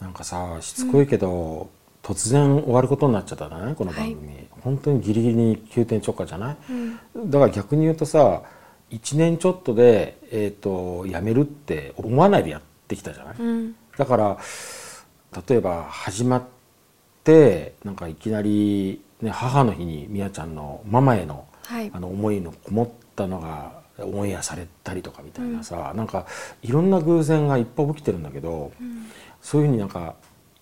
なんかさしつこいけど、突然終わることになっちゃったねこの番組、はい。本当にギリギリに急転直下じゃない、うん。だから逆に言うとさ1年ちょっとで、えー、と辞めるって思わないでやってきたじゃない、うん。だから例えば始まってなんかいきなり、ね、母の日にみやちゃんのママへのはい。あの思いのこもったのがオンエアされたりとかみたいなさ、なんかいろんな偶然がいっぱい起きてるんだけど、そういうふうになんか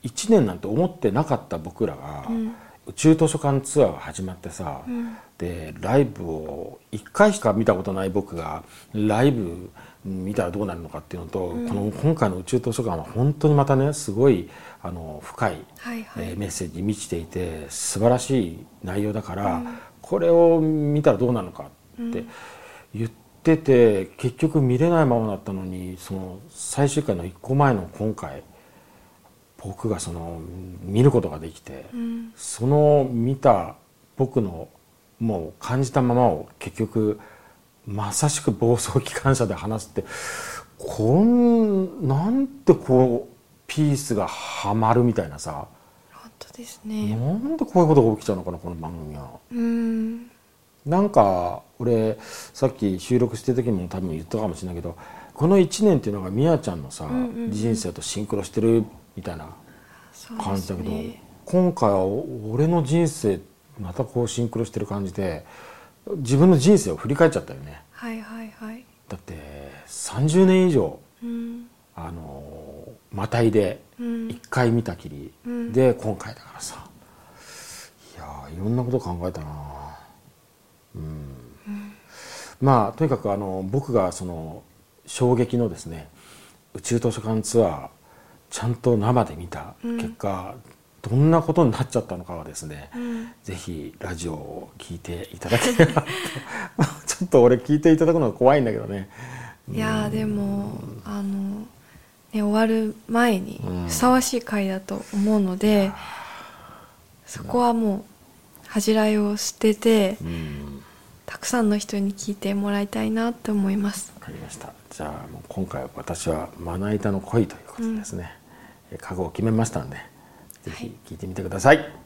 1年なんて思ってなかった僕らが、ん。宇宙図書館ツアーが始まってさ、ん。でライブを1回しか見たことない僕がライブ見たらどうなるのかっていうのと、この今回の宇宙図書館は本当にまたねすごいあの深い、はいはい。えーメッセージに満ちていて素晴らしい内容だから、これを見たらどうなるのかって言ってて、結局見れないままだったのにその最終回の1個前の今回僕がその見ることができて、うん。その見た僕のもう感じたままを結局まさしく暴走機関車で話すってこんなんてこうピースがはまるみたいなさ本当ですなねんでこういうことが起きちゃうのかなこの番組は。うん。なんか俺さっき収録してる時も多分言ったかもしれないけどこの1年っていうのがみやちゃんのさ、人生とシンクロしてるみたいな感じだけど、ね今回は俺の人生またこうシンクロしてる感じで自分の人生を振り返っちゃったよね。はいはいはい。だって30年以上うん。あのまたいでうん。1回見たきりうん。で今回だからさ。いやーいろんなこと考えたな。うん、まあとにかくあの僕がその衝撃のですね宇宙図書館ツアーちゃんと生で見た結果、どんなことになっちゃったのかはですね、うん。ぜひラジオを聞いていただければ。とちょっと俺聞いていただくのが怖いんだけどね。いやーでもあの、ね、終わる前にうん。ふさわしい回だと思うので、そこはもう恥じらいを捨ててうん。たくさんの人に聞いてもらいたいなって思います。わかりました。じゃあもう今回は私はまな板の恋ということでですね、え覚悟を決めましたのでぜひ聞いてみてください。